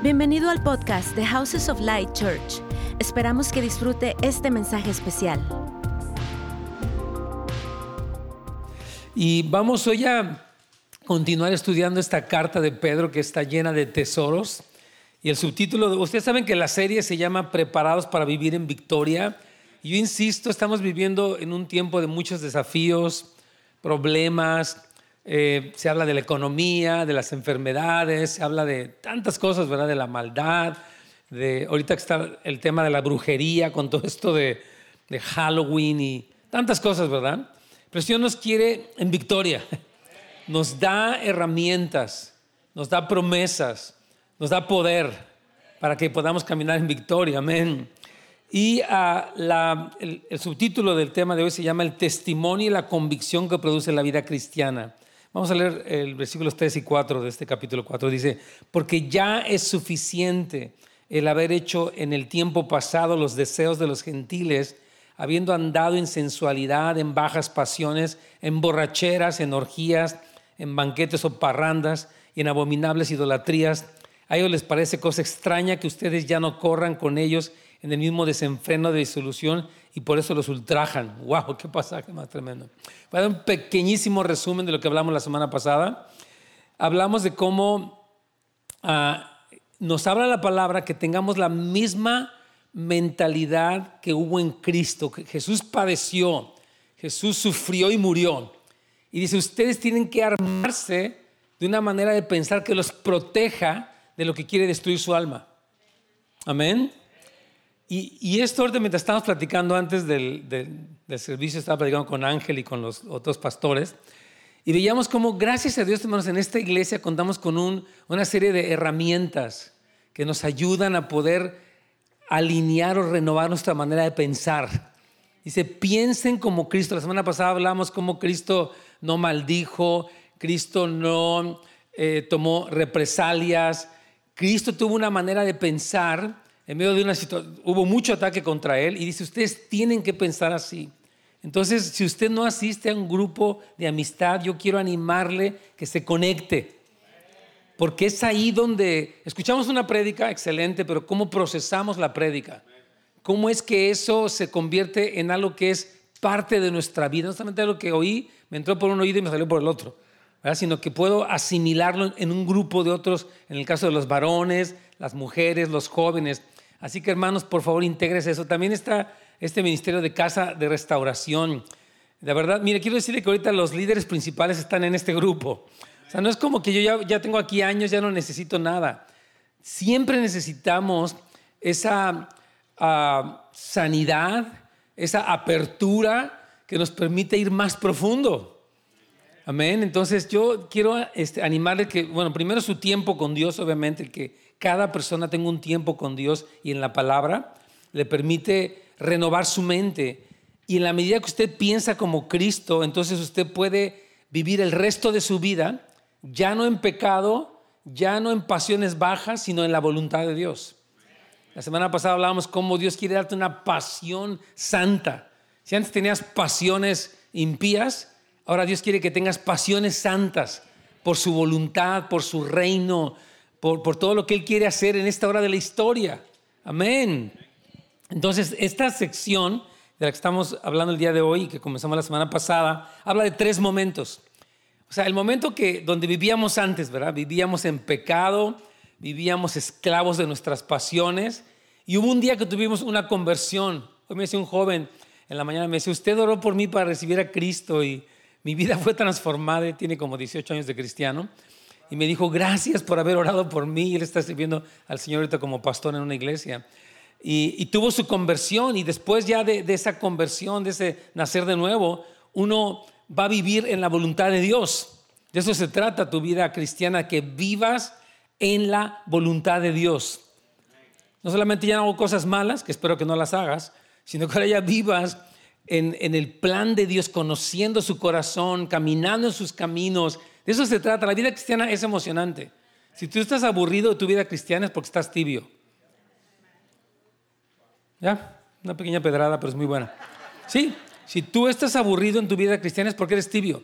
Bienvenido al podcast de Houses of Light Church. Esperamos que disfrute este mensaje especial. Y vamos hoy a continuar estudiando esta carta de Pedro que está llena de tesoros. Y el subtítulo, ustedes saben que la serie se llama Preparados para vivir en victoria. Yo insisto, estamos viviendo en un tiempo de muchos desafíos, problemas, eh, se habla de la economía, de las enfermedades, se habla de tantas cosas, ¿verdad? De la maldad, de ahorita está el tema de la brujería con todo esto de, Halloween y tantas cosas, ¿verdad? Pero el Señor nos quiere en victoria, nos da herramientas, nos da promesas, nos da poder para que podamos caminar en victoria, amén. Y el, el subtítulo del tema de hoy se llama El testimonio y la convicción que produce la vida cristiana. Vamos a leer el versículos 3 y 4 de este capítulo 4. Dice, porque ya es suficiente el haber hecho en el tiempo pasado los deseos de los gentiles, habiendo andado en sensualidad, en bajas pasiones, en borracheras, en orgías, en banquetes o parrandas y en abominables idolatrías. A ellos les parece cosa extraña que ustedes ya no corran con ellos en el mismo desenfreno de disolución y por eso los ultrajan. ¡Wow! ¡Qué pasaje más tremendo! Voy a dar un pequeñísimo resumen de lo que hablamos la semana pasada. Hablamos de cómo uh, nos habla la palabra que tengamos la misma mentalidad que hubo en Cristo. Que Jesús padeció, Jesús sufrió y murió. Y dice, ustedes tienen que armarse de una manera de pensar que los proteja de lo que quiere destruir su alma. Amén. Y, y, esto mientras estábamos platicando antes del, servicio, estaba platicando con Ángel y con los otros pastores, y veíamos cómo, gracias a Dios, hermanos, en esta iglesia contamos con un, una serie de herramientas que nos ayudan a poder alinear o renovar nuestra manera de pensar. Dice, piensen como Cristo. La semana pasada hablamos cómo Cristo no maldijo, Cristo no eh, tomó represalias, Cristo tuvo una manera de pensar en medio de una situación, hubo mucho ataque contra él y dice, ustedes tienen que pensar así. Entonces, si usted no asiste a un grupo de amistad, yo quiero animarle que se conecte. Porque es ahí donde escuchamos una prédica excelente, pero ¿cómo procesamos la prédica? ¿Cómo es que eso se convierte en algo que es parte de nuestra vida? No solamente lo que oí, me entró por un oído y me salió por el otro. ¿verdad? sino que puedo asimilarlo en un grupo de otros, en el caso de los varones, las mujeres, los jóvenes. Así que hermanos, por favor, integres eso. También está este ministerio de casa de restauración. De verdad, mire, quiero decirle que ahorita los líderes principales están en este grupo. O sea, no es como que yo ya, tengo aquí años, ya no necesito nada. Siempre necesitamos esa uh, sanidad, esa apertura que nos permite ir más profundo. Amén. Entonces yo quiero este, animarle que, bueno, primero su tiempo con Dios, obviamente, que cada persona tenga un tiempo con Dios y en la palabra le permite renovar su mente. Y en la medida que usted piensa como Cristo, entonces usted puede vivir el resto de su vida ya no en pecado, ya no en pasiones bajas, sino en la voluntad de Dios. La semana pasada hablábamos cómo Dios quiere darte una pasión santa. Si antes tenías pasiones impías, Ahora Dios quiere que tengas pasiones santas por su voluntad, por su reino, por, todo lo que Él quiere hacer en esta hora de la historia. Amén. Entonces, esta sección de la que estamos hablando el día de hoy, que comenzamos la semana pasada, habla de tres momentos. O sea, el momento que donde vivíamos antes, ¿verdad? Vivíamos en pecado, vivíamos esclavos de nuestras pasiones, y hubo un día que tuvimos una conversión. Hoy me decía un joven en la mañana, me decía, usted oró por mí para recibir a Cristo y mi vida fue transformada, tiene como 18 años de cristiano, y me dijo, gracias por haber orado por mí. Él está sirviendo al Señor ahorita como pastor en una iglesia. Y, tuvo su conversión, y después ya de, de, esa conversión, de ese nacer de nuevo, uno va a vivir en la voluntad de Dios. De eso se trata tu vida cristiana, que vivas en la voluntad de Dios. No solamente ya no hago cosas malas, que espero que no las hagas, sino que ahora ya vivas en, en, el plan de Dios, conociendo su corazón, caminando en sus caminos. De eso se trata. La vida cristiana es emocionante. Si tú estás aburrido de tu vida cristiana es porque estás tibio. ¿Ya? Una pequeña pedrada, pero es muy buena. Sí, si tú estás aburrido en tu vida cristiana es porque eres tibio.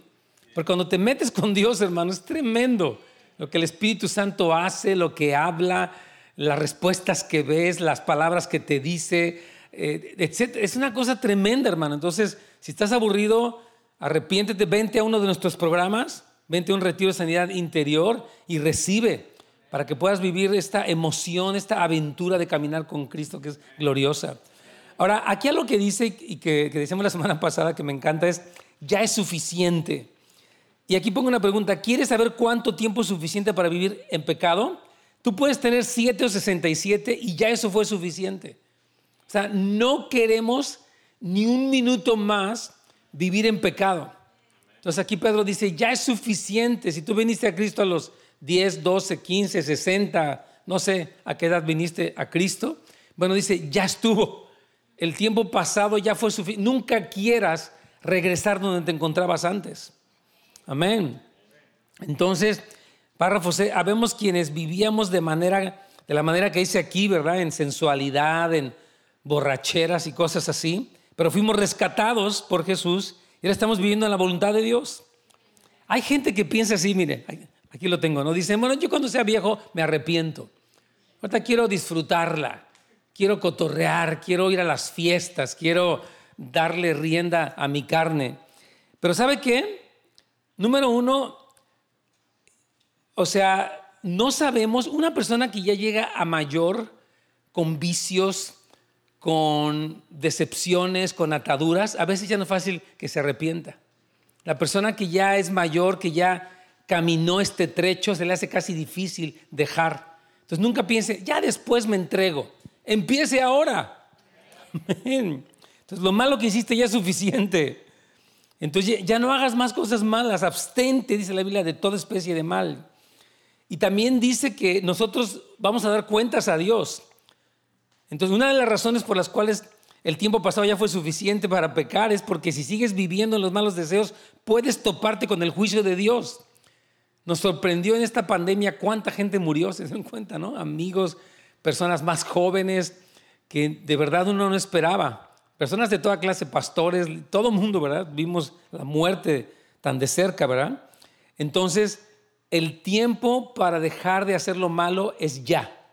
Porque cuando te metes con Dios, hermano, es tremendo lo que el Espíritu Santo hace, lo que habla, las respuestas que ves, las palabras que te dice, eh, etc. Es una cosa tremenda, hermano. Entonces, si estás aburrido, arrepiéntete, vente a uno de nuestros programas, vente a un retiro de sanidad interior y recibe para que puedas vivir esta emoción, esta aventura de caminar con Cristo que es gloriosa. Ahora, aquí algo que dice y que, que decíamos la semana pasada que me encanta es, ya es suficiente. Y aquí pongo una pregunta, ¿quieres saber cuánto tiempo es suficiente para vivir en pecado? Tú puedes tener 7 o 67 y ya eso fue suficiente. O sea, no queremos ni un minuto más vivir en pecado. Entonces aquí Pedro dice, ya es suficiente. Si tú viniste a Cristo a los 10, 12, 15, 60, no sé a qué edad viniste a Cristo. Bueno, dice, ya estuvo. El tiempo pasado ya fue suficiente. Nunca quieras regresar donde te encontrabas antes. Amén. Entonces, párrafo C, habemos quienes vivíamos de manera, de la manera que dice aquí, ¿verdad? En sensualidad, en borracheras y cosas así, pero fuimos rescatados por Jesús y ahora estamos viviendo en la voluntad de Dios. Hay gente que piensa así, mire, Aquí lo tengo, ¿no? Dice, bueno, yo cuando sea viejo me arrepiento. Ahorita quiero disfrutarla, quiero cotorrear, quiero ir a las fiestas, quiero darle rienda a mi carne. Pero ¿sabe qué? Número uno, o sea, no sabemos, una persona que ya llega a mayor con vicios, con decepciones, con ataduras, a veces ya no es fácil que se arrepienta. La persona que ya es mayor, que ya caminó este trecho, se le hace casi difícil dejar. Entonces nunca piense, ya después me entrego. Empiece ahora. Entonces lo malo que hiciste ya es suficiente. Entonces ya no hagas más cosas malas, abstente, dice la Biblia, de toda especie de mal. Y también dice que nosotros vamos a dar cuentas a Dios. Entonces una de las razones por las cuales el tiempo pasado ya fue suficiente para pecar es porque si sigues viviendo en los malos deseos, puedes toparte con el juicio de Dios. Nos sorprendió en esta pandemia cuánta gente murió, se dan cuenta, ¿no? Amigos, personas más jóvenes que de verdad uno no esperaba. Personas de toda clase, pastores, todo mundo, ¿verdad? Vimos la muerte tan de cerca, ¿verdad? Entonces, el tiempo para dejar de hacer lo malo es ya.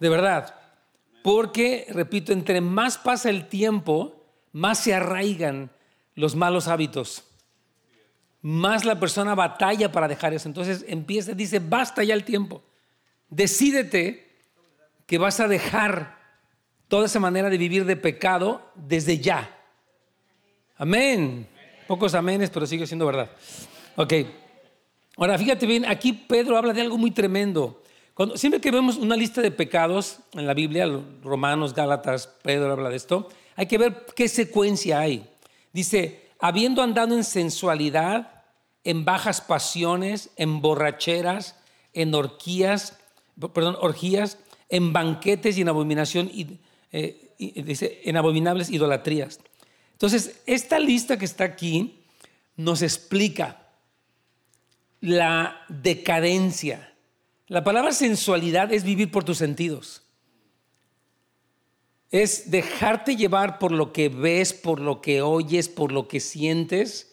De verdad. Porque, repito, entre más pasa el tiempo, más se arraigan los malos hábitos más la persona batalla para dejar eso. Entonces empieza, dice, basta ya el tiempo. Decídete que vas a dejar toda esa manera de vivir de pecado desde ya. Amén. Pocos amenes, pero sigue siendo verdad. Ok. Ahora, fíjate bien, aquí Pedro habla de algo muy tremendo. Siempre que vemos una lista de pecados en la Biblia, Romanos, Gálatas, Pedro habla de esto, hay que ver qué secuencia hay. Dice, habiendo andado en sensualidad, en bajas pasiones, en borracheras, en orgías, perdón, orgías, en banquetes y en abominación, eh, dice, en abominables idolatrías. Entonces, esta lista que está aquí nos explica la decadencia. La palabra sensualidad es vivir por tus sentidos es dejarte llevar por lo que ves, por lo que oyes, por lo que sientes.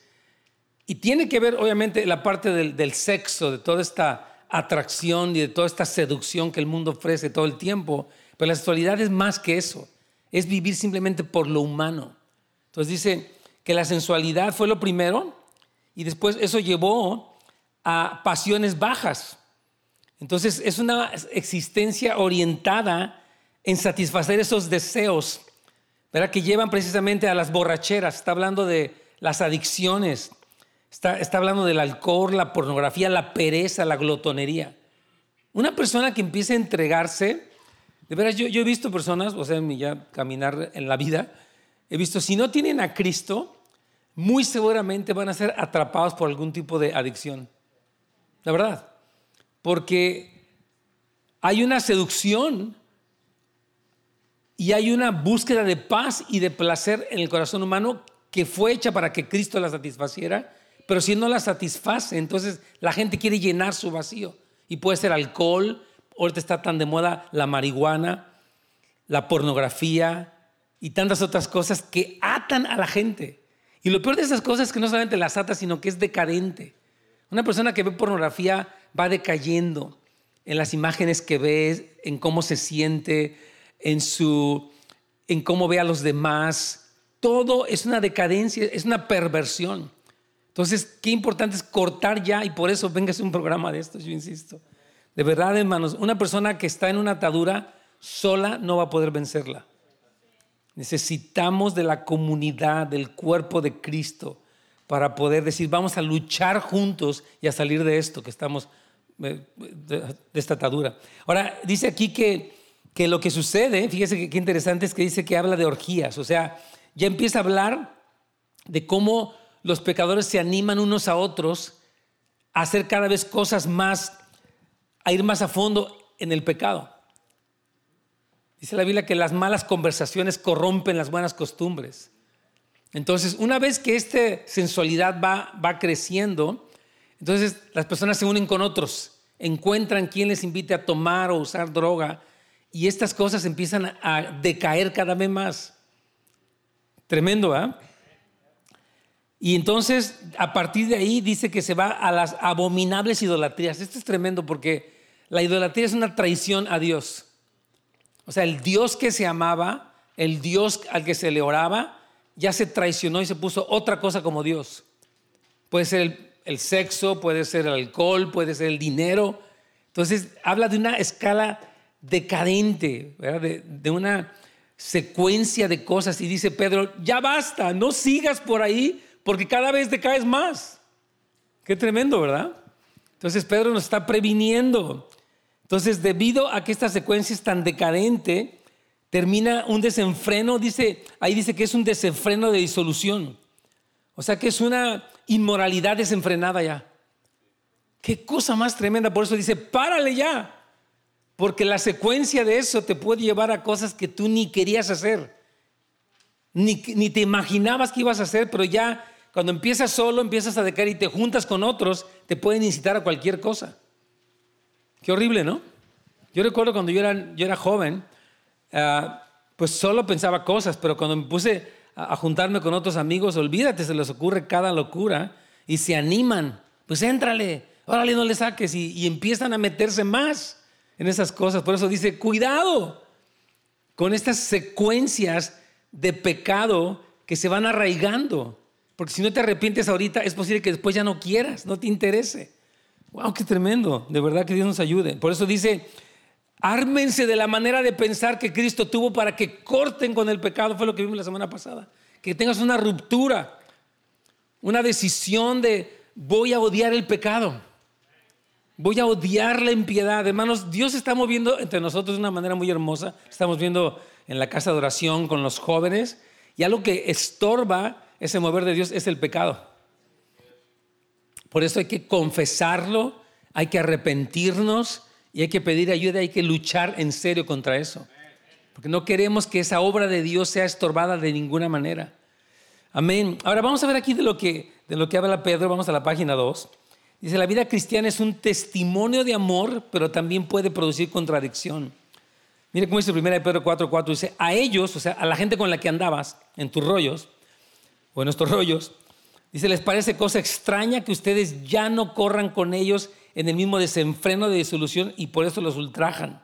Y tiene que ver, obviamente, la parte del, sexo, de toda esta atracción y de toda esta seducción que el mundo ofrece todo el tiempo. Pero la sexualidad es más que eso. Es vivir simplemente por lo humano. Entonces dice que la sensualidad fue lo primero y después eso llevó a pasiones bajas. Entonces es una existencia orientada en satisfacer esos deseos, ¿verdad? Que llevan precisamente a las borracheras. Está hablando de las adicciones, está, está hablando del alcohol, la pornografía, la pereza, la glotonería. Una persona que empieza a entregarse, de veras, yo, yo he visto personas, o sea, ya caminar en la vida, he visto, si no tienen a Cristo, muy seguramente van a ser atrapados por algún tipo de adicción. La verdad. Porque hay una seducción y hay una búsqueda de paz y de placer en el corazón humano que fue hecha para que Cristo la satisfaciera, pero si no la satisface, entonces la gente quiere llenar su vacío. Y puede ser alcohol, ahorita está tan de moda la marihuana, la pornografía y tantas otras cosas que atan a la gente. Y lo peor de esas cosas es que no solamente las ata, sino que es decadente. Una persona que ve pornografía va decayendo, en las imágenes que ve, en cómo se siente, en, su, en cómo ve a los demás. Todo es una decadencia, es una perversión. Entonces, qué importante es cortar ya y por eso venga un programa de esto, yo insisto. De verdad, hermanos, una persona que está en una atadura sola no va a poder vencerla. Necesitamos de la comunidad, del cuerpo de Cristo, para poder decir, vamos a luchar juntos y a salir de esto que estamos, eh, de esta atadura. Ahora, dice aquí que, que lo que sucede, fíjese qué interesante es que dice que habla de orgías, o sea, ya empieza a hablar de cómo los pecadores se animan unos a otros a hacer cada vez cosas más, a ir más a fondo en el pecado. Dice la Biblia que las malas conversaciones corrompen las buenas costumbres. Entonces, una vez que esta sensualidad va, creciendo, entonces las personas se unen con otros, encuentran quien les invite a tomar o usar droga y estas cosas empiezan a decaer cada vez más. Tremendo, ¿ah? Y entonces, a partir de ahí, dice que se va a las abominables idolatrías. Esto es tremendo porque la idolatría es una traición a Dios. O sea, el Dios que se amaba, el Dios al que se le oraba, ya se traicionó y se puso otra cosa como Dios. Puede ser el, sexo, puede ser el alcohol, puede ser el dinero. Entonces, habla de una escala decadente, de, de una secuencia de cosas. Y dice Pedro, ya basta, no sigas por ahí porque cada vez te caes más. Qué tremendo, ¿verdad? Entonces Pedro nos está previniendo. Entonces, debido a que esta secuencia es tan decadente, termina un desenfreno, dice, ahí dice que es un desenfreno de disolución. O sea que es una inmoralidad desenfrenada ya. Qué cosa más tremenda. Por eso dice, párale ya. Porque la secuencia de eso te puede llevar a cosas que tú ni querías hacer. Ni, ni te imaginabas que ibas a hacer, pero ya cuando empiezas solo, empiezas a decaer y te juntas con otros, te pueden incitar a cualquier cosa. Qué horrible, ¿no? Yo recuerdo cuando yo era, yo era joven, ah, pues solo pensaba cosas, pero cuando me puse a, juntarme con otros amigos, olvídate, se les ocurre cada locura y se animan. Pues éntrale, órale, no le saques y, y empiezan a meterse más en esas cosas. Por eso dice, cuidado con estas secuencias de pecado que se van arraigando. Porque si no te arrepientes ahorita, es posible que después ya no quieras, no te interese. Wow, qué tremendo. De verdad que Dios nos ayude. Por eso dice, ármense de la manera de pensar que Cristo tuvo para que corten con el pecado. Fue lo que vimos la semana pasada. Que tengas una ruptura, una decisión de voy a odiar el pecado. Voy a odiar la impiedad. Hermanos, Dios está moviendo entre nosotros de una manera muy hermosa. Estamos viendo en la casa de oración con los jóvenes. Y algo que estorba ese mover de Dios es el pecado. Por eso hay que confesarlo, hay que arrepentirnos y hay que pedir ayuda, hay que luchar en serio contra eso. Porque no queremos que esa obra de Dios sea estorbada de ninguna manera. Amén. Ahora vamos a ver aquí de lo que, de lo que habla Pedro, vamos a la página 2. Dice, la vida cristiana es un testimonio de amor, pero también puede producir contradicción. Mire cómo dice 1 Pedro 4, 4, dice, a ellos, o sea, a la gente con la que andabas en tus rollos, o en estos rollos, Dice, les parece cosa extraña que ustedes ya no corran con ellos en el mismo desenfreno de disolución y por eso los ultrajan.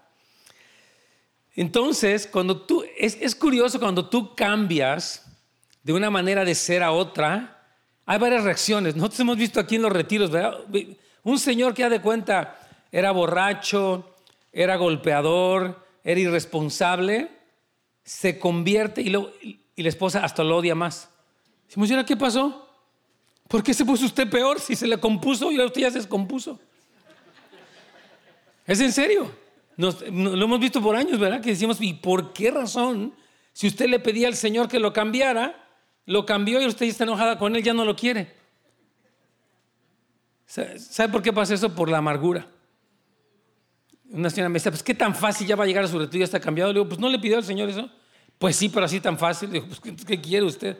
Entonces, cuando tú, es, curioso cuando tú cambias de una manera de ser a otra, hay varias reacciones. Nosotros hemos visto aquí en los retiros, ¿verdad? Un señor que, ha de cuenta, era borracho, era golpeador, era irresponsable, se convierte y, y la esposa hasta lo odia más. Decimos, ¿y qué pasó? ¿Por qué se puso usted peor si se le compuso y usted ya se descompuso? ¿Es en serio? lo hemos visto por años, ¿verdad? Que decimos, ¿y por qué razón? Si usted le pedía al Señor que lo cambiara, lo cambió y usted está enojada con él, ya no lo quiere. ¿Sabe por qué pasa eso? Por la amargura. Una señora me dice, pues qué tan fácil ya va a llegar a su retiro, ya está cambiado. Le digo, pues no le pidió al Señor eso. Pues sí, pero así tan fácil. Le digo, pues ¿qué quiere usted?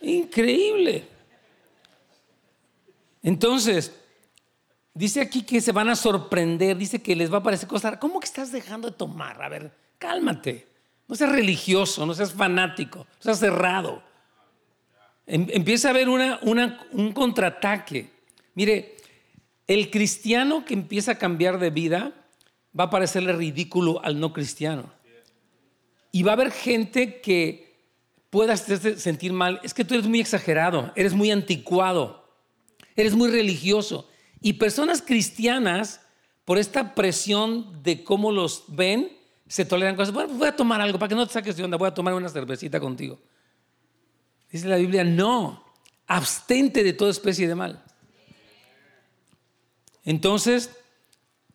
Increíble. Entonces, dice aquí que se van a sorprender, dice que les va a parecer cosa. ¿Cómo que estás dejando de tomar? A ver, cálmate. No seas religioso, no seas fanático, no seas cerrado. Em, empieza a haber un contraataque. Mire, el cristiano que empieza a cambiar de vida va a parecerle ridículo al no cristiano. Y va a haber gente que pueda sentir mal. Es que tú eres muy exagerado, eres muy anticuado, eres muy religioso. Y personas cristianas, por esta presión de cómo los ven, se toleran cosas. Pues voy a tomar algo para que no te saques de onda, voy a tomar una cervecita contigo. Dice la Biblia, no, abstente de toda especie de mal. Entonces,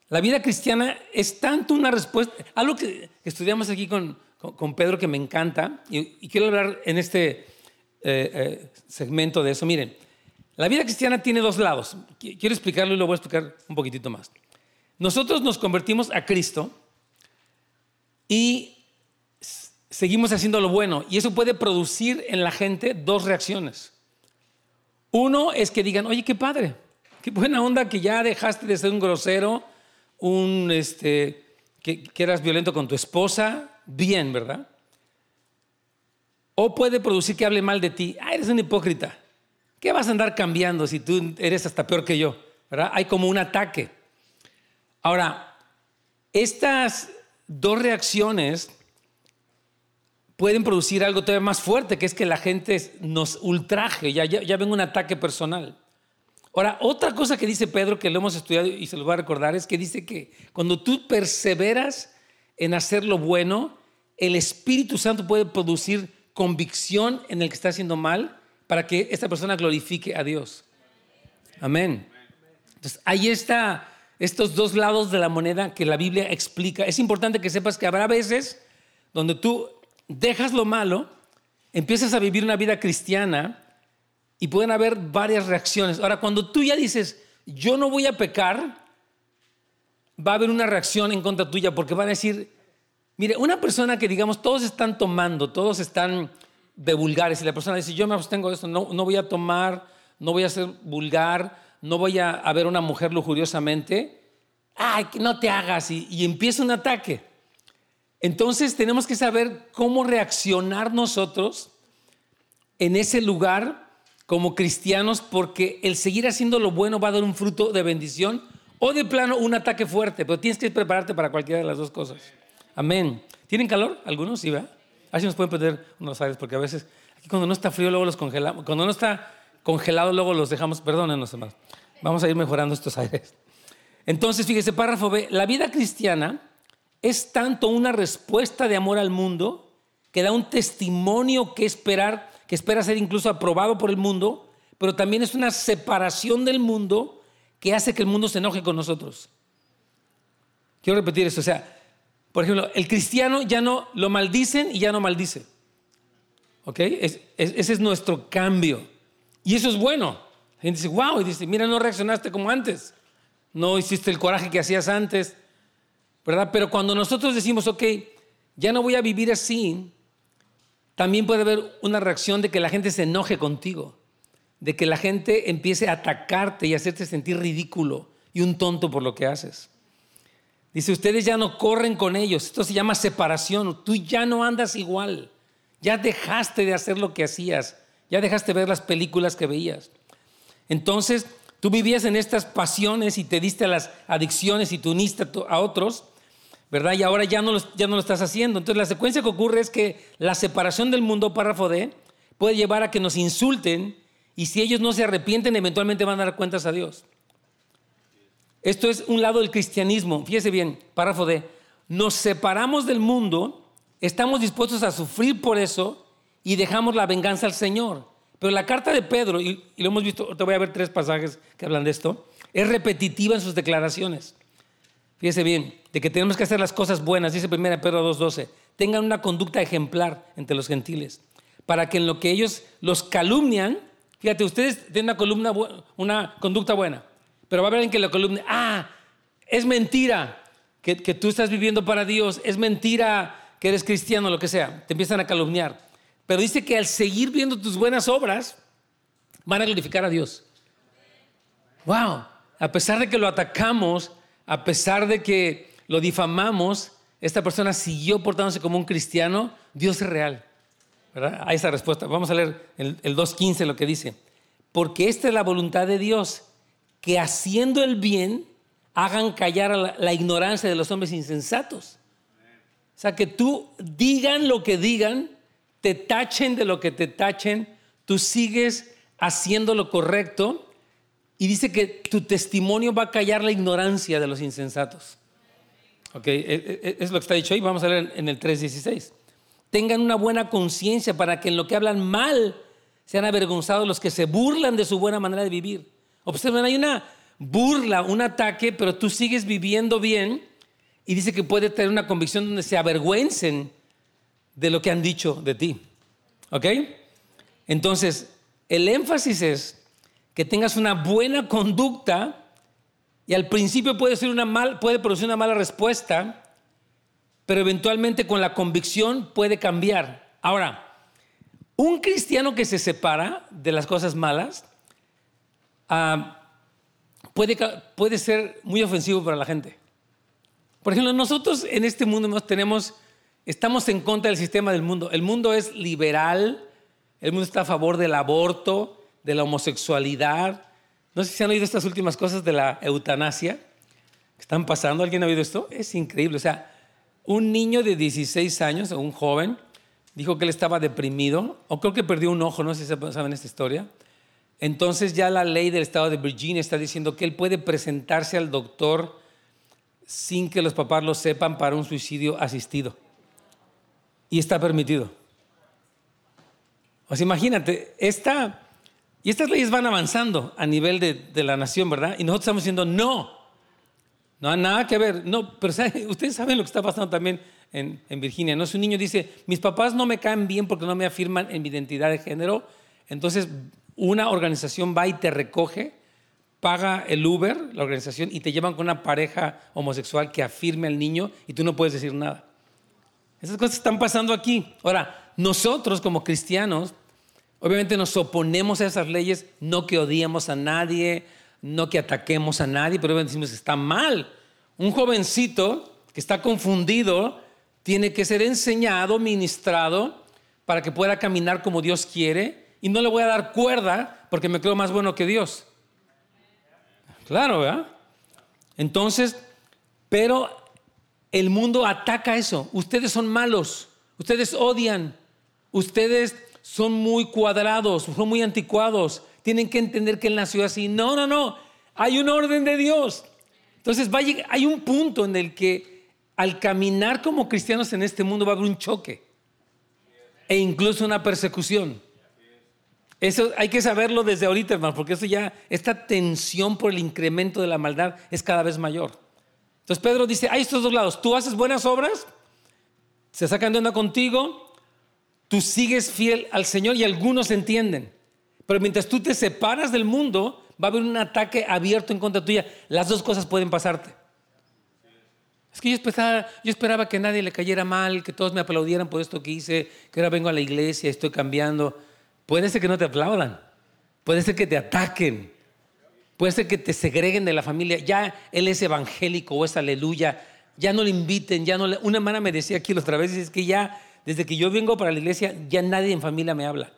la vida cristiana es tanto una respuesta, algo que estudiamos aquí con, con, Pedro que me encanta, y, quiero hablar en este eh, eh, segmento de eso. Miren, la vida cristiana tiene dos lados. Quiero explicarlo y lo voy a explicar un poquitito más. Nosotros nos convertimos a Cristo y seguimos haciendo lo bueno, y eso puede producir en la gente dos reacciones. Uno es que digan, oye, qué padre, qué buena onda que ya dejaste de ser un grosero, un, este, que, eras violento con tu esposa, bien, ¿verdad? O puede producir que hable mal de ti, ah, eres un hipócrita. ¿Qué vas a andar cambiando si tú eres hasta peor que yo? ¿verdad? Hay como un ataque. Ahora, estas dos reacciones pueden producir algo todavía más fuerte, que es que la gente nos ultraje, ya, ya, ya ven un ataque personal. Ahora, otra cosa que dice Pedro, que lo hemos estudiado y se lo voy a recordar, es que dice que cuando tú perseveras en hacer lo bueno, el Espíritu Santo puede producir convicción en el que está haciendo mal para que esta persona glorifique a Dios. Amén. Entonces, ahí está estos dos lados de la moneda que la Biblia explica. Es importante que sepas que habrá veces donde tú dejas lo malo, empiezas a vivir una vida cristiana, y pueden haber varias reacciones. Ahora, cuando tú ya dices, yo no voy a pecar, va a haber una reacción en contra tuya porque van a decir, mire, una persona que digamos, todos están tomando, todos están de vulgares y la persona dice, yo me abstengo de esto, no, no voy a tomar, no voy a ser vulgar, no voy a, ver a una mujer lujuriosamente, ay, que no te hagas y, y empieza un ataque. Entonces tenemos que saber cómo reaccionar nosotros en ese lugar como cristianos porque el seguir haciendo lo bueno va a dar un fruto de bendición o de plano un ataque fuerte, pero tienes que prepararte para cualquiera de las dos cosas. Amén. ¿Tienen calor? ¿Algunos? Sí, ¿verdad? Así nos pueden perder unos aires porque a veces aquí cuando no está frío luego los congelamos, cuando no está congelado luego los dejamos, perdónenos hermanos. Vamos a ir mejorando estos aires. Entonces, fíjese, párrafo B, la vida cristiana es tanto una respuesta de amor al mundo que da un testimonio que esperar que espera ser incluso aprobado por el mundo, pero también es una separación del mundo que hace que el mundo se enoje con nosotros. Quiero repetir esto, o sea, por ejemplo, el cristiano ya no lo maldicen y ya no maldice. ¿Ok? ese es nuestro cambio. Y eso es bueno. La gente dice, wow, y dice, mira, no reaccionaste como antes. No hiciste el coraje que hacías antes. ¿Verdad? Pero cuando nosotros decimos, ok, ya no voy a vivir así, también puede haber una reacción de que la gente se enoje contigo, de que la gente empiece a atacarte y hacerte sentir ridículo y un tonto por lo que haces. Dice, ustedes ya no corren con ellos, esto se llama separación, tú ya no andas igual, ya dejaste de hacer lo que hacías, ya dejaste de ver las películas que veías. Entonces, tú vivías en estas pasiones y te diste a las adicciones y te uniste a otros ¿verdad? Y ahora ya no, ya no lo estás haciendo. Entonces la secuencia que ocurre es que la separación del mundo, párrafo D, puede llevar a que nos insulten y si ellos no se arrepienten, eventualmente van a dar cuentas a Dios. Esto es un lado del cristianismo. Fíjese bien, párrafo D. Nos separamos del mundo, estamos dispuestos a sufrir por eso y dejamos la venganza al Señor. Pero la carta de Pedro, y, lo hemos visto, te voy a ver tres pasajes que hablan de esto, es repetitiva en sus declaraciones. Fíjese bien, de que tenemos que hacer las cosas buenas, dice 1 Pedro 2.12. Tengan una conducta ejemplar entre los gentiles, para que en lo que ellos los calumnian, fíjate, ustedes tienen una, columna, una conducta buena, pero va a haber en que la columna, ah, es mentira que, tú estás viviendo para Dios, es mentira que eres cristiano, lo que sea, te empiezan a calumniar. Pero dice que al seguir viendo tus buenas obras, van a glorificar a Dios. Wow, a pesar de que lo atacamos, a pesar de que lo difamamos, esta persona siguió portándose como un cristiano, Dios es real. ¿verdad? Hay esa respuesta. Vamos a leer el, el 2.15 lo que dice. Porque esta es la voluntad de Dios, que haciendo el bien hagan callar la, ignorancia de los hombres insensatos. O sea, que tú digan lo que digan, te tachen de lo que te tachen, tú sigues haciendo lo correcto y dice que tu testimonio va a callar la ignorancia de los insensatos. Ok, e, e, e, es lo que está dicho ahí, vamos a leer en el 3.16. Tengan una buena conciencia para que en lo que hablan mal sean avergonzados los que se burlan de su buena manera de vivir. Observen, hay una burla, un ataque, pero tú sigues viviendo bien y dice que puede tener una convicción donde se avergüencen de lo que han dicho de ti. ¿Ok? Entonces, el énfasis es que tengas una buena conducta y al principio puede, ser una mal, puede producir una mala respuesta, pero eventualmente con la convicción puede cambiar. Ahora, un cristiano que se separa de las cosas malas ah, puede, ser muy ofensivo para la gente. Por ejemplo, nosotros en este mundo tenemos, estamos en contra del sistema del mundo. El mundo es liberal, el mundo está a favor del aborto, de la homosexualidad. No sé si han oído estas últimas cosas de la eutanasia que están pasando. ¿Alguien ha oído esto? Es increíble. O sea, un niño de 16 años, un joven, dijo que él estaba deprimido, o creo que perdió un ojo, no sé si saben esta historia. Entonces ya la ley del estado de Virginia está diciendo que él puede presentarse al doctor sin que los papás lo sepan para un suicidio asistido. Y está permitido. O sea, imagínate, esta, y estas leyes van avanzando a nivel de, la nación, ¿verdad? Y nosotros estamos diciendo, no, no hay nada que ver. No, pero ustedes saben lo que está pasando también en, en, Virginia, ¿no? Si un niño dice, mis papás no me caen bien porque no me afirman en mi identidad de género, entonces una organización va y te recoge paga el Uber, la organización, y te llevan con una pareja homosexual que afirme al niño y tú no puedes decir nada. Esas cosas están pasando aquí. Ahora, nosotros como cristianos, obviamente nos oponemos a esas leyes, no que odiemos a nadie, no que ataquemos a nadie, pero obviamente decimos, está mal. Un jovencito que está confundido tiene que ser enseñado, ministrado, para que pueda caminar como Dios quiere, y no le voy a dar cuerda porque me creo más bueno que Dios. Claro, ¿verdad? Entonces, pero el mundo ataca eso. Ustedes son malos, ustedes odian, ustedes son muy cuadrados, son muy anticuados, tienen que entender que él nació así. No, no, no, hay un orden de Dios. Entonces hay un punto en el que al caminar como cristianos en este mundo va a haber un choque e incluso una persecución. Eso hay que saberlo desde ahorita, hermano, porque eso ya, esta tensión por el incremento de la maldad es cada vez mayor. Entonces Pedro dice, hay estos dos lados, tú haces buenas obras, se sacan de onda contigo, tú sigues fiel al Señor y algunos entienden. Pero mientras tú te separas del mundo, va a haber un ataque abierto en contra tuya. Las dos cosas pueden pasarte. Es que yo esperaba, yo esperaba que nadie le cayera mal, que todos me aplaudieran por esto que hice, que ahora vengo a la iglesia, estoy cambiando. Puede ser que no te aplaudan, puede ser que te ataquen, puede ser que te segreguen de la familia. Ya él es evangélico o es aleluya, ya no le inviten, ya no le... Una hermana me decía aquí la otra vez, es que ya, desde que yo vengo para la iglesia, ya nadie en familia me habla.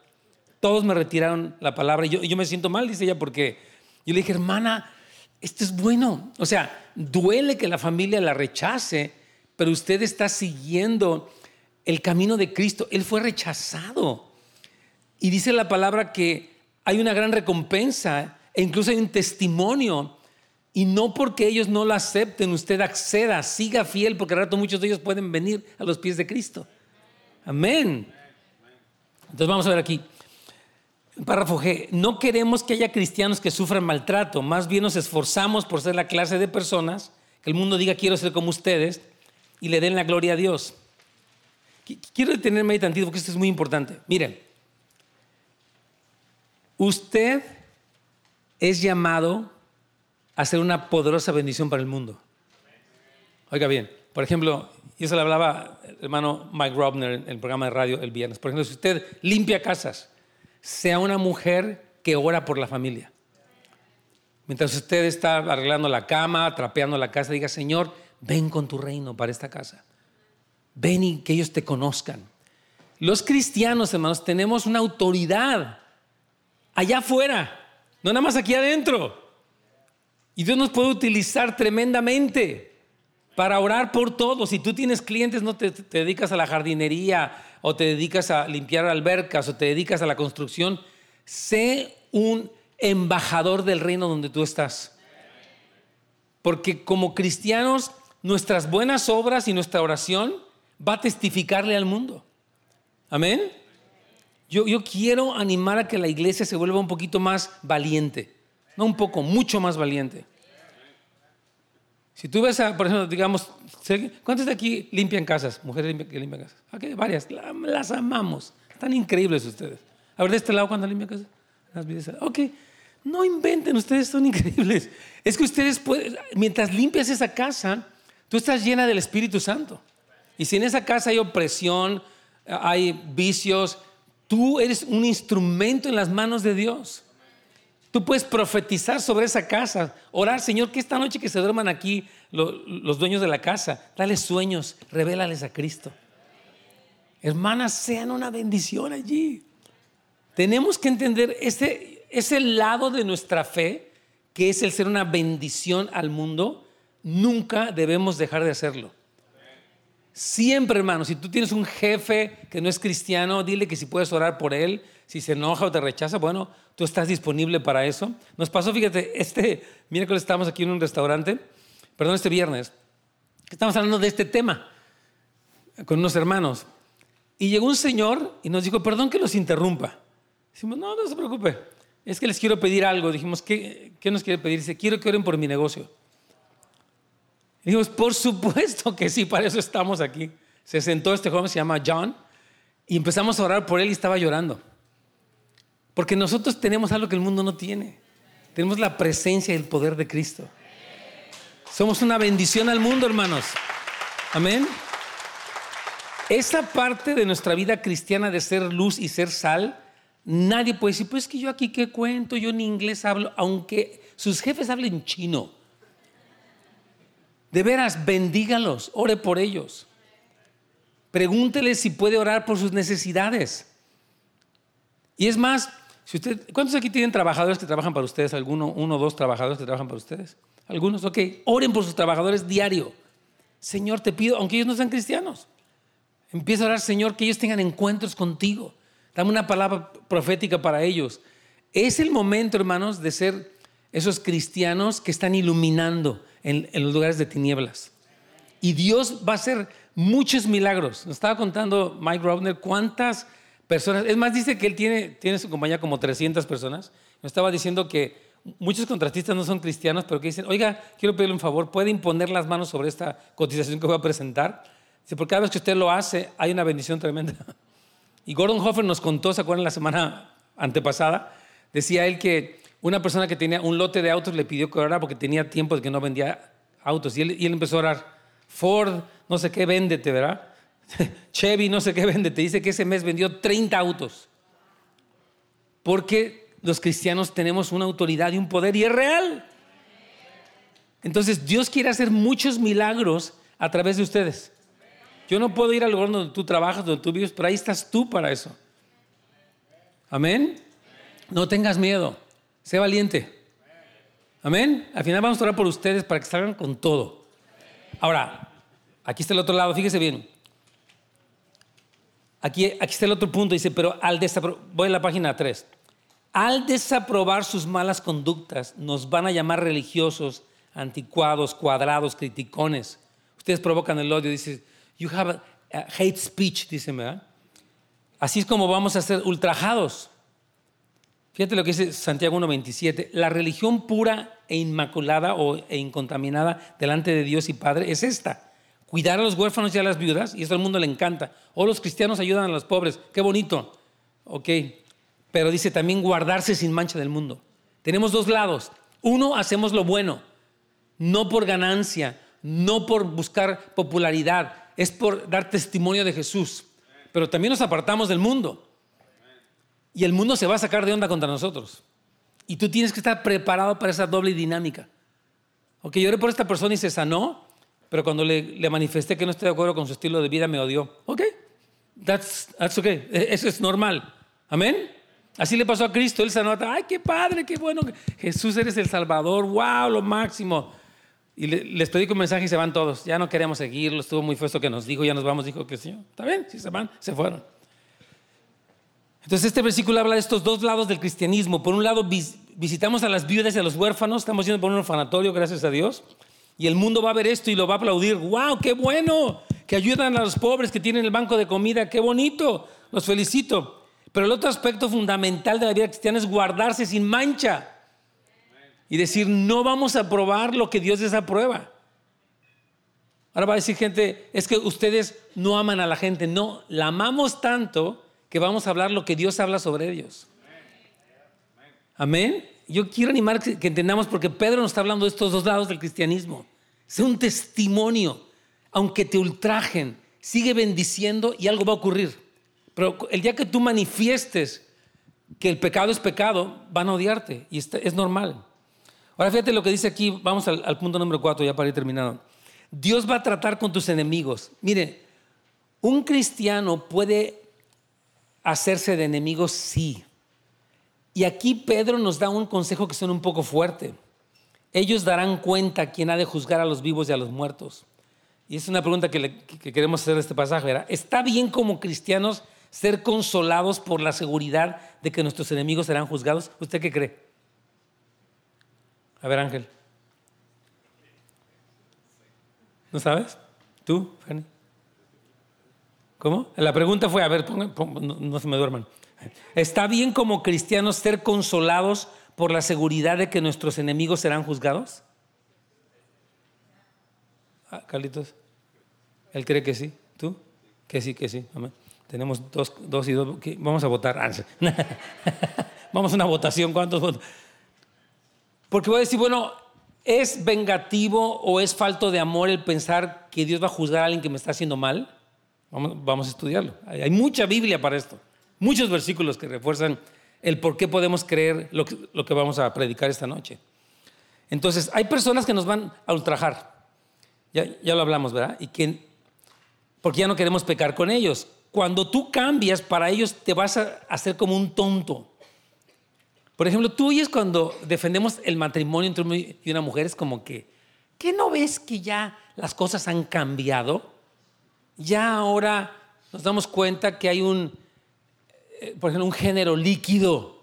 Todos me retiraron la palabra yo, yo me siento mal, dice ella, porque yo le dije, hermana, esto es bueno. O sea, duele que la familia la rechace, pero usted está siguiendo el camino de Cristo. Él fue rechazado. Y dice la palabra que hay una gran recompensa e incluso hay un testimonio. Y no porque ellos no lo acepten, usted acceda, siga fiel, porque al rato muchos de ellos pueden venir a los pies de Cristo. Amén. Entonces vamos a ver aquí. Párrafo G. No queremos que haya cristianos que sufran maltrato, más bien nos esforzamos por ser la clase de personas que el mundo diga quiero ser como ustedes y le den la gloria a Dios. Quiero detenerme ahí tantito porque esto es muy importante. Miren, Usted es llamado a ser una poderosa bendición para el mundo. Oiga bien, por ejemplo, yo se le hablaba el hermano Mike Robner en el programa de radio el viernes. Por ejemplo, si usted limpia casas, sea una mujer que ora por la familia. Mientras usted está arreglando la cama, trapeando la casa, diga, Señor, ven con tu reino para esta casa. Ven y que ellos te conozcan. Los cristianos, hermanos, tenemos una autoridad allá afuera, no nada más aquí adentro. Y Dios nos puede utilizar tremendamente para orar por todos. Si tú tienes clientes, no te, te, dedicas a la jardinería o te dedicas a limpiar albercas o te dedicas a la construcción, sé un embajador del reino donde tú estás. Porque como cristianos, nuestras buenas obras y nuestra oración va a testificarle al mundo. Amén. Yo, quiero animar a que la iglesia se vuelva un poquito más valiente. No un poco, mucho más valiente. Si tú ves, a, por ejemplo, digamos, ¿cuántos de aquí limpian casas? Mujeres que limpian casas. Ok, varias. Las amamos. Están increíbles ustedes. A ver, de este lado, ¿cuándo limpian casas? Ok. No inventen, ustedes son increíbles. Es que ustedes pueden, mientras limpias esa casa, tú estás llena del Espíritu Santo. Y si en esa casa hay opresión, hay vicios, tú eres un instrumento en las manos de Dios. Tú puedes profetizar sobre esa casa, orar, Señor, que esta noche que se duerman aquí los, dueños de la casa, dale sueños, revélales a Cristo. Hermanas, sean una bendición allí. Tenemos que entender ese, ese lado de nuestra fe, que es el ser una bendición al mundo, nunca debemos dejar de hacerlo. Siempre, hermano, si tú tienes un jefe que no es cristiano, dile que si puedes orar por él, si se enoja o te rechaza, bueno, tú estás disponible para eso. Nos pasó, fíjate, este miércoles estábamos aquí en un restaurante, perdón, este viernes, estamos hablando de este tema con unos hermanos. Y llegó un señor y nos dijo, perdón que los interrumpa. Dijimos, no, no se preocupe, es que les quiero pedir algo. Dijimos, ¿qué, qué nos quiere pedir? Dice, quiero que oren por mi negocio. Y dijimos, por supuesto que sí, para eso estamos aquí. Se sentó este joven, se llama John, y empezamos a orar por él y estaba llorando. Porque nosotros tenemos algo que el mundo no tiene. Tenemos la presencia y el poder de Cristo. Somos una bendición al mundo, hermanos. Amén. Esa parte de nuestra vida cristiana de ser luz y ser sal, nadie puede decir, pues que yo aquí qué cuento, yo en inglés hablo, aunque sus jefes hablen chino. De veras, bendígalos, ore por ellos. Pregúntele si puede orar por sus necesidades. Y es más, si usted, ¿Cuántos aquí tienen trabajadores que trabajan para ustedes? ¿Alguno, uno o dos trabajadores que trabajan para ustedes? Algunos, ok. Oren por sus trabajadores diario. Señor, te pido, aunque ellos no sean cristianos, empieza a orar, Señor, que ellos tengan encuentros contigo. Dame una palabra profética para ellos. Es el momento, hermanos, de ser esos cristianos que están iluminando en, en los lugares de tinieblas. Y Dios va a hacer muchos milagros. Nos estaba contando Mike Robner cuántas personas. Es más, dice que él tiene, tiene su compañía como 300 personas. Me estaba diciendo que muchos contratistas no son cristianos, pero que dicen, oiga, quiero pedirle un favor, ¿puede imponer las manos sobre esta cotización que voy a presentar? Dice, porque cada vez que usted lo hace, hay una bendición tremenda. Y Gordon Hofer nos contó, ¿se acuerdan la semana antepasada? Decía él que una persona que tenía un lote de autos le pidió que orara porque tenía tiempo de que no vendía autos. Y él, y él empezó a orar, Ford, no sé qué, véndete, ¿verdad? Chevy, no sé qué vende, te dice que ese mes vendió 30 autos. Porque los cristianos tenemos una autoridad y un poder y es real. Entonces Dios quiere hacer muchos milagros a través de ustedes. Yo no puedo ir al lugar donde tú trabajas, donde tú vives, pero ahí estás tú para eso. Amén. No tengas miedo. Sé valiente. Amén. Al final vamos a orar por ustedes para que salgan con todo. Ahora, aquí está el otro lado, fíjese bien. Aquí, aquí está el otro punto, dice, pero al desaprobar, voy a la página 3. Al desaprobar sus malas conductas, nos van a llamar religiosos, anticuados, cuadrados, criticones. Ustedes provocan el odio, dice, you have hate speech, dice, ¿verdad? Así es como vamos a ser ultrajados. Fíjate lo que dice Santiago 1.27. La religión pura e inmaculada o, e incontaminada delante de Dios y Padre es esta cuidar a los huérfanos y a las viudas, y eso al mundo le encanta. O los cristianos ayudan a los pobres, qué bonito. Ok, pero dice también guardarse sin mancha del mundo. Tenemos dos lados. Uno, hacemos lo bueno, no por ganancia, no por buscar popularidad, es por dar testimonio de Jesús. Pero también nos apartamos del mundo. Y el mundo se va a sacar de onda contra nosotros. Y tú tienes que estar preparado para esa doble dinámica. Ok, yo oré por esta persona y se sanó, pero cuando le, manifesté que no estoy de acuerdo con su estilo de vida, me odió. Ok, that's, that's okay. E, eso es normal. Amén. Así le pasó a Cristo, él anota, ay, qué padre, qué bueno, Jesús eres el Salvador, wow, lo máximo. Y les pedí un mensaje y se van todos, ya no queremos seguirlo, estuvo muy fuerte que nos dijo, ya nos vamos, dijo que sí, está bien, si se van, se fueron. Entonces este versículo habla de estos dos lados del cristianismo. Por un lado visitamos a las viudas y a los huérfanos, estamos yendo por un orfanatorio, gracias a Dios, y el mundo va a ver esto y lo va a aplaudir, wow, qué bueno, que ayudan a los pobres que tienen el banco de comida, qué bonito, los felicito. Pero el otro aspecto fundamental de la vida cristiana es guardarse sin mancha y decir, no vamos a probar lo que Dios desaprueba. Ahora va a decir gente, es que ustedes no aman a la gente. No, la amamos tanto que vamos a hablar lo que Dios habla sobre ellos. Amén. Yo quiero animar que, entendamos porque Pedro nos está hablando de estos dos lados del cristianismo. Sea un testimonio, aunque te ultrajen, sigue bendiciendo y algo va a ocurrir. Pero el día que tú manifiestes que el pecado es pecado, van a odiarte y es normal. Ahora fíjate lo que dice aquí, vamos al, punto número cuatro ya para ir terminando. Dios va a tratar con tus enemigos. Mire, un cristiano puede hacerse de enemigos, sí. Y aquí Pedro nos da un consejo que suena un poco fuerte. Ellos darán cuenta quién ha de juzgar a los vivos y a los muertos. Y es una pregunta que, queremos hacer de este pasaje. ¿Está bien como cristianos ser consolados por la seguridad de que nuestros enemigos serán juzgados? ¿Usted qué cree? A ver, Ángel. ¿No sabes? ¿Tú, Fanny? ¿Cómo? La pregunta fue, a ver, no, se me duerman. ¿Está bien como cristianos ser consolados por la seguridad de que nuestros enemigos serán juzgados? Ah, Carlitos. Él cree que sí. ¿Tú? Que sí, que sí. Tenemos dos, dos y dos. Vamos a votar. Ah, Vamos a una votación. ¿Cuántos votos? Porque voy a decir, bueno, ¿es vengativo o es falto de amor el pensar que Dios va a juzgar a alguien que me está haciendo mal? Vamos, a estudiarlo. Hay, mucha Biblia para esto. Muchos versículos que refuerzan el por qué podemos creer lo que, vamos a predicar esta noche. Entonces, hay personas que nos van a ultrajar. Ya, ya lo hablamos, ¿verdad? Y que, porque ya no queremos pecar con ellos. Cuando tú cambias, para ellos te vas a hacer como un tonto. Por ejemplo, tú oyes cuando defendemos el matrimonio entre y una mujer, es como que, ¿qué no ves que ya las cosas han cambiado? Ya ahora nos damos cuenta que hay un, eh, por ejemplo, un género líquido.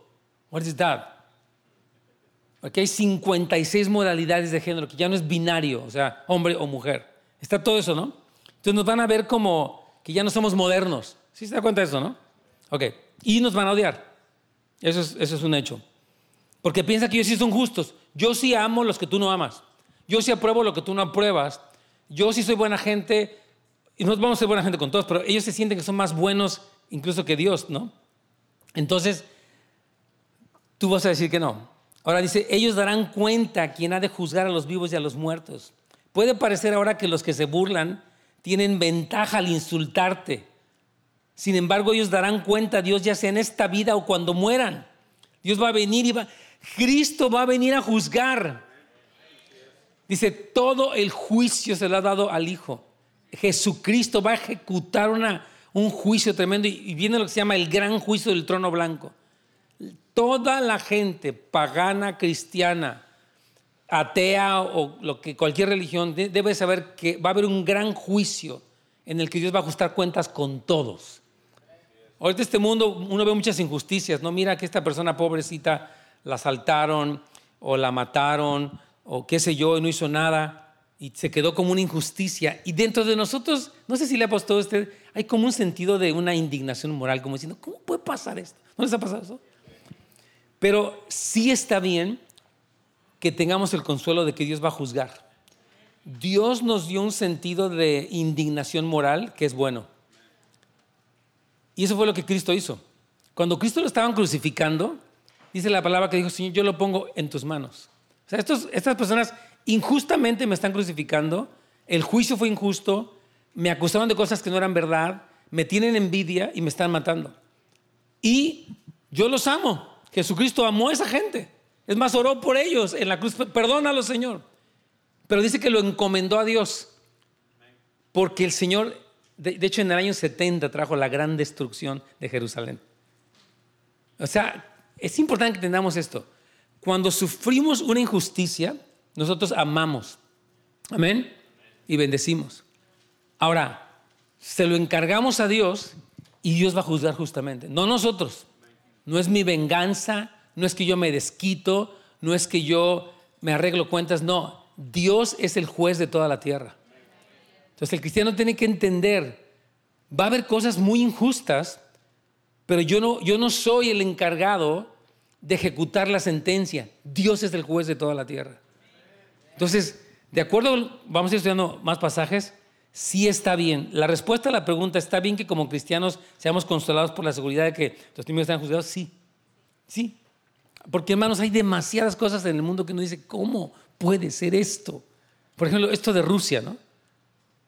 What is that? Aquí hay 56 modalidades de género, que ya no es binario, o sea, hombre o mujer. Está todo eso, ¿no? Entonces nos van a ver como que ya no somos modernos. ¿Sí se da cuenta de eso, no? Ok. Y nos van a odiar. Eso es, un hecho. Porque piensa que ellos sí son justos. Yo sí amo los que tú no amas. Yo sí apruebo lo que tú no apruebas. Yo sí soy buena gente. Y no vamos a ser buena gente con todos, pero ellos se sienten que son más buenos incluso que Dios, ¿no? Entonces, tú vas a decir que no. Ahora dice, ellos darán cuenta quién ha de juzgar a los vivos y a los muertos. Puede parecer ahora que los que se burlan tienen ventaja al insultarte. Sin embargo, ellos darán cuenta, Dios ya sea en esta vida o cuando mueran. Dios va a venir y va, Cristo va a venir a juzgar. Dice, todo el juicio se le ha dado al Hijo. Jesucristo va a ejecutar una, un juicio tremendo y viene lo que se llama el gran juicio del trono blanco. Toda la gente pagana, cristiana, atea o lo que cualquier religión debe saber que va a haber un gran juicio en el que Dios va a ajustar cuentas con todos. Ahorita este mundo uno ve muchas injusticias, ¿no? Mira que esta persona pobrecita la asaltaron o la mataron o qué sé yo y no hizo nada y se quedó como una injusticia. Y dentro de nosotros, no sé si le ha pasado a usted, hay como un sentido de una indignación moral, como diciendo, ¿cómo puede pasar esto? ¿No les ha pasado eso? Pero sí está bien que tengamos el consuelo de que Dios va a juzgar. Dios nos dio un sentido de indignación moral que es bueno. Y eso fue lo que Cristo hizo. Cuando Cristo lo estaban crucificando, dice la palabra que dijo, Señor, yo lo pongo en tus manos. O sea, estas personas injustamente me están crucificando, el juicio fue injusto, me acusaron de cosas que no eran verdad, me tienen envidia y me están matando. Y yo los amo. Jesucristo amó a esa gente. Es más, oró por ellos en la cruz. Perdónalo, Señor. Pero dice que lo encomendó a Dios. Porque el Señor de, hecho, en el año 70 trajo la gran destrucción de Jerusalén. O sea, es importante que entendamos esto. Cuando sufrimos una injusticia, nosotros amamos. Amén. Y bendecimos. Ahora, se lo encargamos a Dios y Dios va a juzgar justamente. No nosotros. No es mi venganza, no es que yo me desquito, no es que yo me arreglo cuentas, no. Dios es el juez de toda la tierra. Entonces el cristiano tiene que entender, va a haber cosas muy injustas, pero yo no, yo no soy el encargado de ejecutar la sentencia. Dios es el juez de toda la tierra. Entonces, de acuerdo, vamos a ir estudiando más pasajes, sí está bien. La respuesta a la pregunta, ¿está bien que como cristianos seamos consolados por la seguridad de que los enemigos están juzgados? Sí, sí. Porque hermanos, hay demasiadas cosas en el mundo que uno dice, ¿cómo puede ser esto? Por ejemplo, esto de Rusia, ¿no?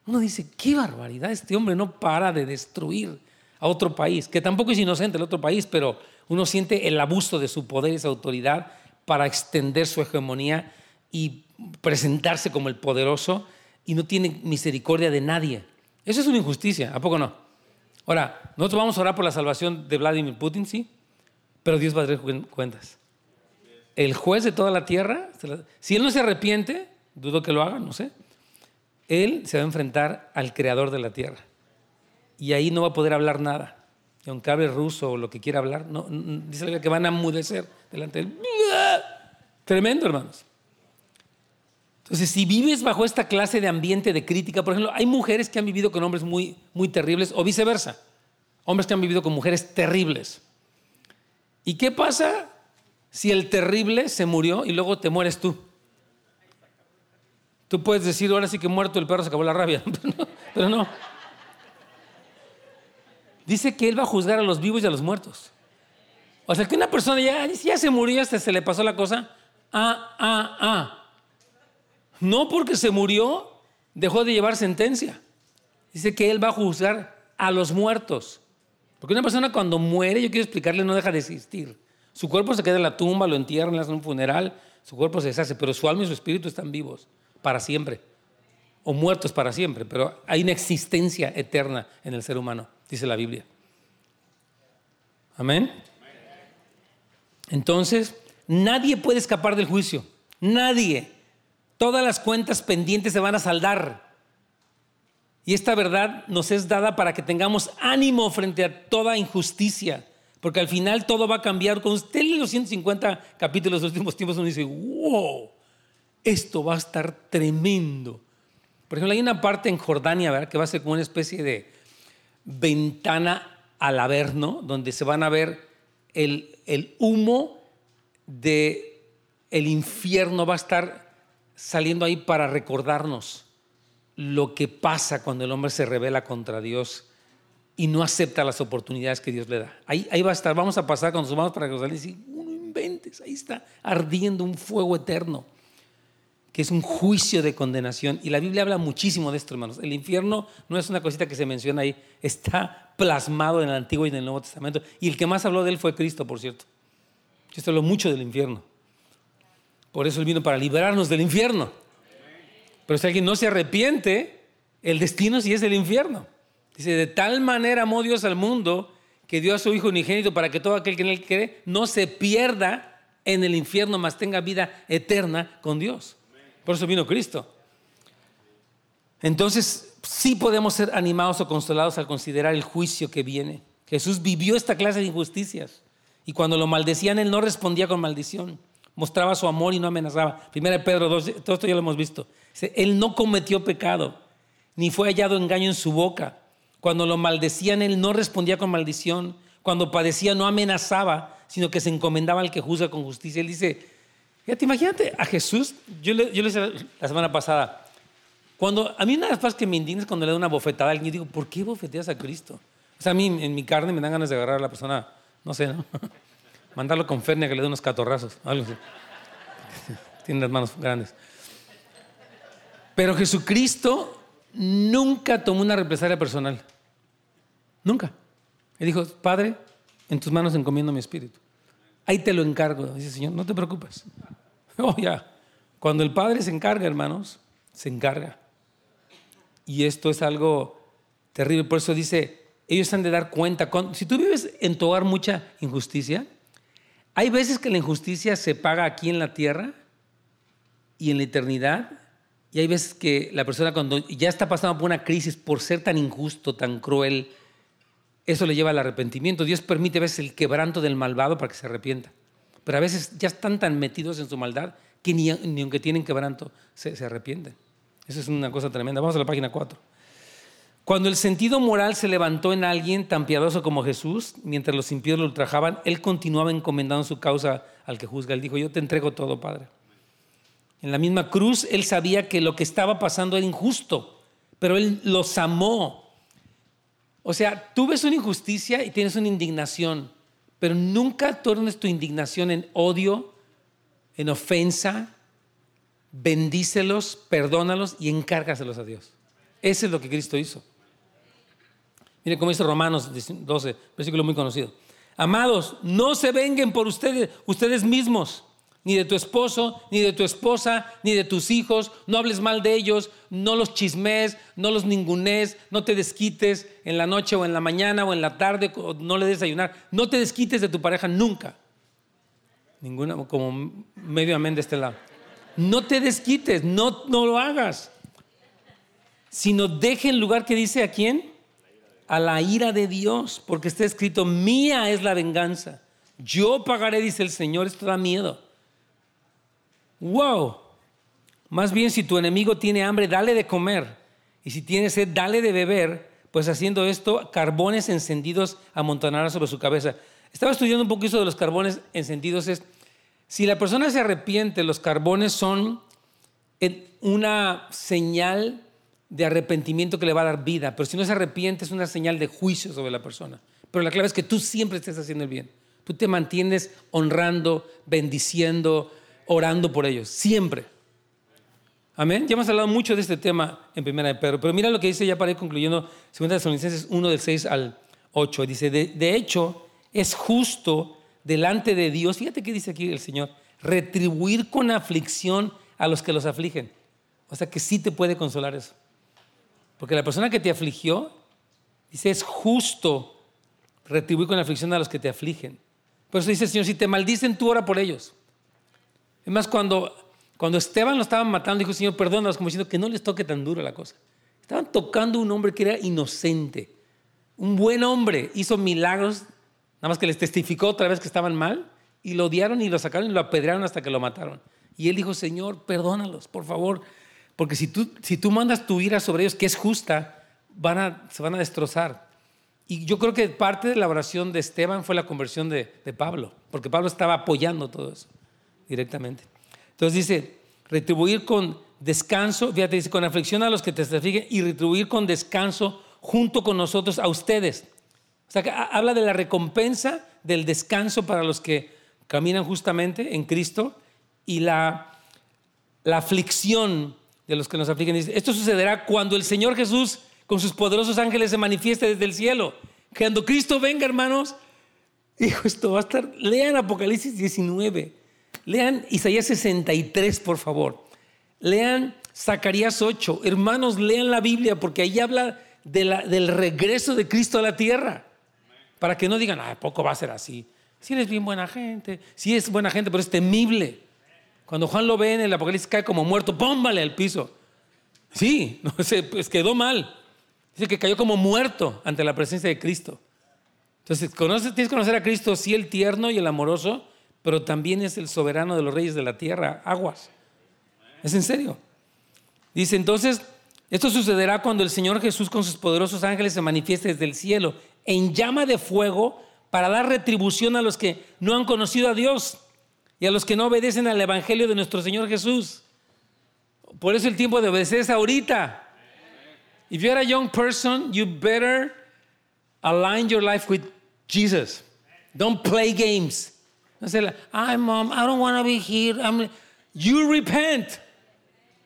Uno dice, qué barbaridad, este hombre no para de destruir a otro país, que tampoco es inocente el otro país, pero uno siente el abuso de su poder y su autoridad para extender su hegemonía y presentarse como el poderoso y no tiene misericordia de nadie. Eso es una injusticia, ¿a poco no? Ahora, nosotros vamos a orar por la salvación de Vladimir Putin, sí, pero Dios va a tener cuentas. El juez de toda la tierra, si él no se arrepiente, dudo que lo haga, no sé, él se va a enfrentar al creador de la tierra. Y ahí no va a poder hablar nada. Y aunque hable ruso o lo que quiera hablar, no, dice que van a amudecer delante de él. Tremendo, hermanos. Entonces, si vives bajo esta clase de ambiente de crítica, por ejemplo, hay mujeres que han vivido con hombres muy, muy terribles o viceversa. Hombres que han vivido con mujeres terribles. ¿Y qué pasa si el terrible se murió y luego te mueres tú? Tú puedes decir, ahora sí que muerto el perro se acabó la rabia, pero no. Dice que Él va a juzgar a los vivos y a los muertos. O sea, que una persona ya, ya se murió, hasta se le pasó la cosa. Ah, ah, ah. No porque se murió, dejó de llevar sentencia. Dice que Él va a juzgar a los muertos. Porque una persona cuando muere, yo quiero explicarle, no deja de existir. Su cuerpo se queda en la tumba, lo entierran, le hacen un funeral, su cuerpo se deshace, pero su alma y su espíritu están vivos para siempre. O muertos para siempre, pero hay una existencia eterna en el ser humano, dice la Biblia. Amén. Entonces, nadie puede escapar del juicio. Nadie. Todas las cuentas pendientes se van a saldar. Y esta verdad nos es dada para que tengamos ánimo frente a toda injusticia. Porque al final todo va a cambiar. Cuando usted lee los 150 capítulos de los últimos tiempos, uno dice, wow, esto va a estar tremendo. Por ejemplo, hay una parte en Jordania, ¿verdad? Que va a ser como una especie de ventana al Averno, donde se van a ver el, el humo el infierno va a estar saliendo ahí para recordarnos lo que pasa cuando el hombre se revela contra Dios y no acepta las oportunidades que Dios le da. Ahí, va a estar, vamos a pasar cuando nos vamos para Jerusalén y decir, uno inventes, ahí está ardiendo un fuego eterno, que es un juicio de condenación. Y la Biblia habla muchísimo de esto, hermanos. El infierno no es una cosita que se menciona ahí, está plasmado en el Antiguo y en el Nuevo Testamento. Y el que más habló de él fue Cristo, por cierto. Cristo habló mucho del infierno. Por eso Él vino para liberarnos del infierno. Pero si alguien no se arrepiente, el destino sí es el infierno. Dice, de tal manera amó Dios al mundo que dio a su Hijo unigénito para que todo aquel que en él cree no se pierda en el infierno, mas tenga vida eterna con Dios. Por eso vino Cristo. Entonces, sí podemos ser animados o consolados al considerar el juicio que viene. Jesús vivió esta clase de injusticias y cuando lo maldecían, Él no respondía con maldición mostraba su amor y no amenazaba. Primera de Pedro 2, todo esto ya lo hemos visto. Él no cometió pecado, ni fue hallado engaño en su boca. Cuando lo maldecían, él no respondía con maldición. Cuando padecía, no amenazaba, sino que se encomendaba al que juzga con justicia. Él dice, fíjate, imagínate a Jesús, yo le, yo le decía la semana pasada, cuando a mí una de las cosas que me indigna es cuando le da una bofetada a alguien, yo digo, ¿por qué bofeteas a Cristo? O sea, a mí en mi carne me dan ganas de agarrar a la persona, no sé, ¿no? Mandarlo con Fernia que le dé unos catorrazos. Algo. Tiene las manos grandes. Pero Jesucristo nunca tomó una represalia personal. Nunca. Él dijo, Padre, en tus manos encomiendo mi espíritu. Ahí te lo encargo. Dice Señor, no te preocupes. Oh, ya. Cuando el Padre se encarga, hermanos, se encarga. Y esto es algo terrible. Por eso dice, ellos han de dar cuenta. Si tú vives en tu mucha injusticia, Hay veces que la injusticia se paga aquí en la tierra y en la eternidad. Y hay veces que la persona cuando ya está pasando por una crisis por ser tan injusto, tan cruel, eso le lleva al arrepentimiento. Dios permite a veces el quebranto del malvado para que se arrepienta. Pero a veces ya están tan metidos en su maldad que ni, aunque tienen quebranto se, se arrepienten. Eso es una cosa tremenda. Vamos a la página 4. Cuando el sentido moral se levantó en alguien tan piadoso como Jesús, mientras los impíos lo ultrajaban, él continuaba encomendando su causa al que juzga. Él dijo, yo te entrego todo, Padre. En la misma cruz, él sabía que lo que estaba pasando era injusto, pero él los amó. O sea, tú ves una injusticia y tienes una indignación, pero nunca tornes tu indignación en odio, en ofensa. Bendícelos, perdónalos y encárgaselos a Dios. Eso es lo que Cristo hizo. Mire cómo dice Romanos 12, versículo muy conocido. Amados, no se venguen por ustedes, ustedes mismos, ni de tu esposo, ni de tu esposa, ni de tus hijos. No hables mal de ellos, no los chismes, no los ningunes, no te desquites en la noche o en la mañana o en la tarde, no le des ayunar. No te desquites de tu pareja nunca. Ninguna, como medio amén de este lado. No te desquites, no, no lo hagas. Sino deje el lugar que dice a quién? A la ira de Dios, porque está escrito, mía es la venganza. Yo pagaré, dice el Señor, esto da miedo. Wow. Más bien, si tu enemigo tiene hambre, dale de comer. Y si tiene sed, dale de beber. Pues haciendo esto, carbones encendidos amontonará sobre su cabeza. Estaba estudiando un poquito de los carbones encendidos. Es, si la persona se arrepiente, los carbones son una señal de arrepentimiento que le va a dar vida, pero si no se arrepiente es una señal de juicio sobre la persona. Pero la clave es que tú siempre estés haciendo el bien. Tú te mantienes honrando, bendiciendo, orando por ellos, siempre. Amén. Ya hemos hablado mucho de este tema en Primera de Pedro, pero mira lo que dice ya para ir concluyendo, 2 Tesalonicenses 1 del 6 al 8. Dice, de, de hecho, es justo delante de Dios, fíjate qué dice aquí el Señor, retribuir con aflicción a los que los afligen. O sea que sí te puede consolar eso. Porque la persona que te afligió, dice, es justo retribuir con la aflicción a los que te afligen. Por eso dice Señor, si te maldicen, tú ora por ellos. Es más, cuando, cuando Esteban lo estaban matando, dijo, Señor, perdónalos, como diciendo que no les toque tan duro la cosa. Estaban tocando a un hombre que era inocente, un buen hombre, hizo milagros, nada más que les testificó otra vez que estaban mal, y lo odiaron y lo sacaron y lo apedrearon hasta que lo mataron. Y él dijo, Señor, perdónalos, por favor, porque si tú, si tú mandas tu ira sobre ellos, que es justa, van a, se van a destrozar. Y yo creo que parte de la oración de Esteban fue la conversión de, Pablo, porque Pablo estaba apoyando todo eso directamente. Entonces dice, retribuir con descanso, fíjate, dice, con aflicción a los que te afligen y retribuir con descanso junto con nosotros a ustedes. O sea, que habla de la recompensa del descanso para los que caminan justamente en Cristo y la, la aflicción de los que nos afligen. Esto sucederá cuando el Señor Jesús con sus poderosos ángeles se manifieste desde el cielo. Cuando Cristo venga, hermanos, hijo, esto va a estar. Lean Apocalipsis 19, lean Isaías 63, por favor. Lean Zacarías 8. Hermanos, lean la Biblia porque ahí habla del regreso de Cristo a la tierra. Para que no digan, ah, poco va a ser así. Si eres bien buena gente, si es buena gente, pero es temible. Cuando Juan lo ve en el Apocalipsis cae como muerto, pómbale al piso. Sí, no sé, pues quedó mal. Dice que cayó como muerto ante la presencia de Cristo. Entonces, tienes que conocer a Cristo, sí, el tierno y el amoroso, pero también es el soberano de los reyes de la tierra, aguas. Es en serio. Dice entonces, esto sucederá cuando el Señor Jesús con sus poderosos ángeles se manifieste desde el cielo en llama de fuego para dar retribución a los que no han conocido a Dios y a los que no obedecen al Evangelio de nuestro Señor Jesús. Por eso el tiempo de obedecer es ahorita. If you're a young person, you better align your life with Jesus. Don't play games. No say, "Hi, mom, I don't want to be here." I'm... You repent.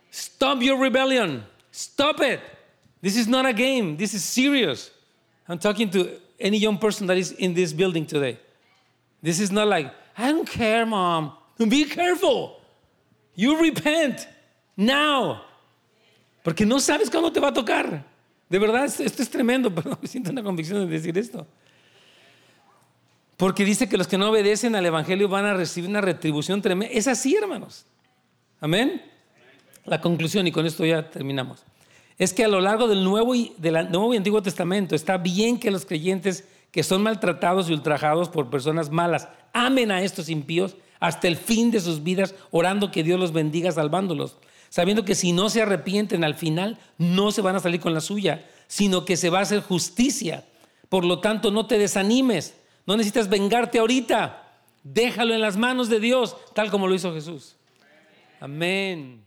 Stop your rebellion. Stop it. This is not a game. This is serious. I'm talking to any young person that is in this building today. This is not like, I don't care, mom. Be careful. You repent now. Porque no sabes cuándo te va a tocar. De verdad, esto es tremendo, pero me siento una convicción de decir esto. Porque dice que los que no obedecen al Evangelio van a recibir una retribución tremenda. Es así, hermanos. Amén. La conclusión, y con esto ya terminamos, es que a lo largo del Nuevo y, del Nuevo y Antiguo Testamento está bien que los creyentes que son maltratados y ultrajados por personas malas amen a estos impíos hasta el fin de sus vidas, orando que Dios los bendiga, salvándolos, sabiendo que si no se arrepienten al final, no se van a salir con la suya, sino que se va a hacer justicia. Por lo tanto, no te desanimes, no necesitas vengarte ahorita, déjalo en las manos de Dios, tal como lo hizo Jesús. Amén.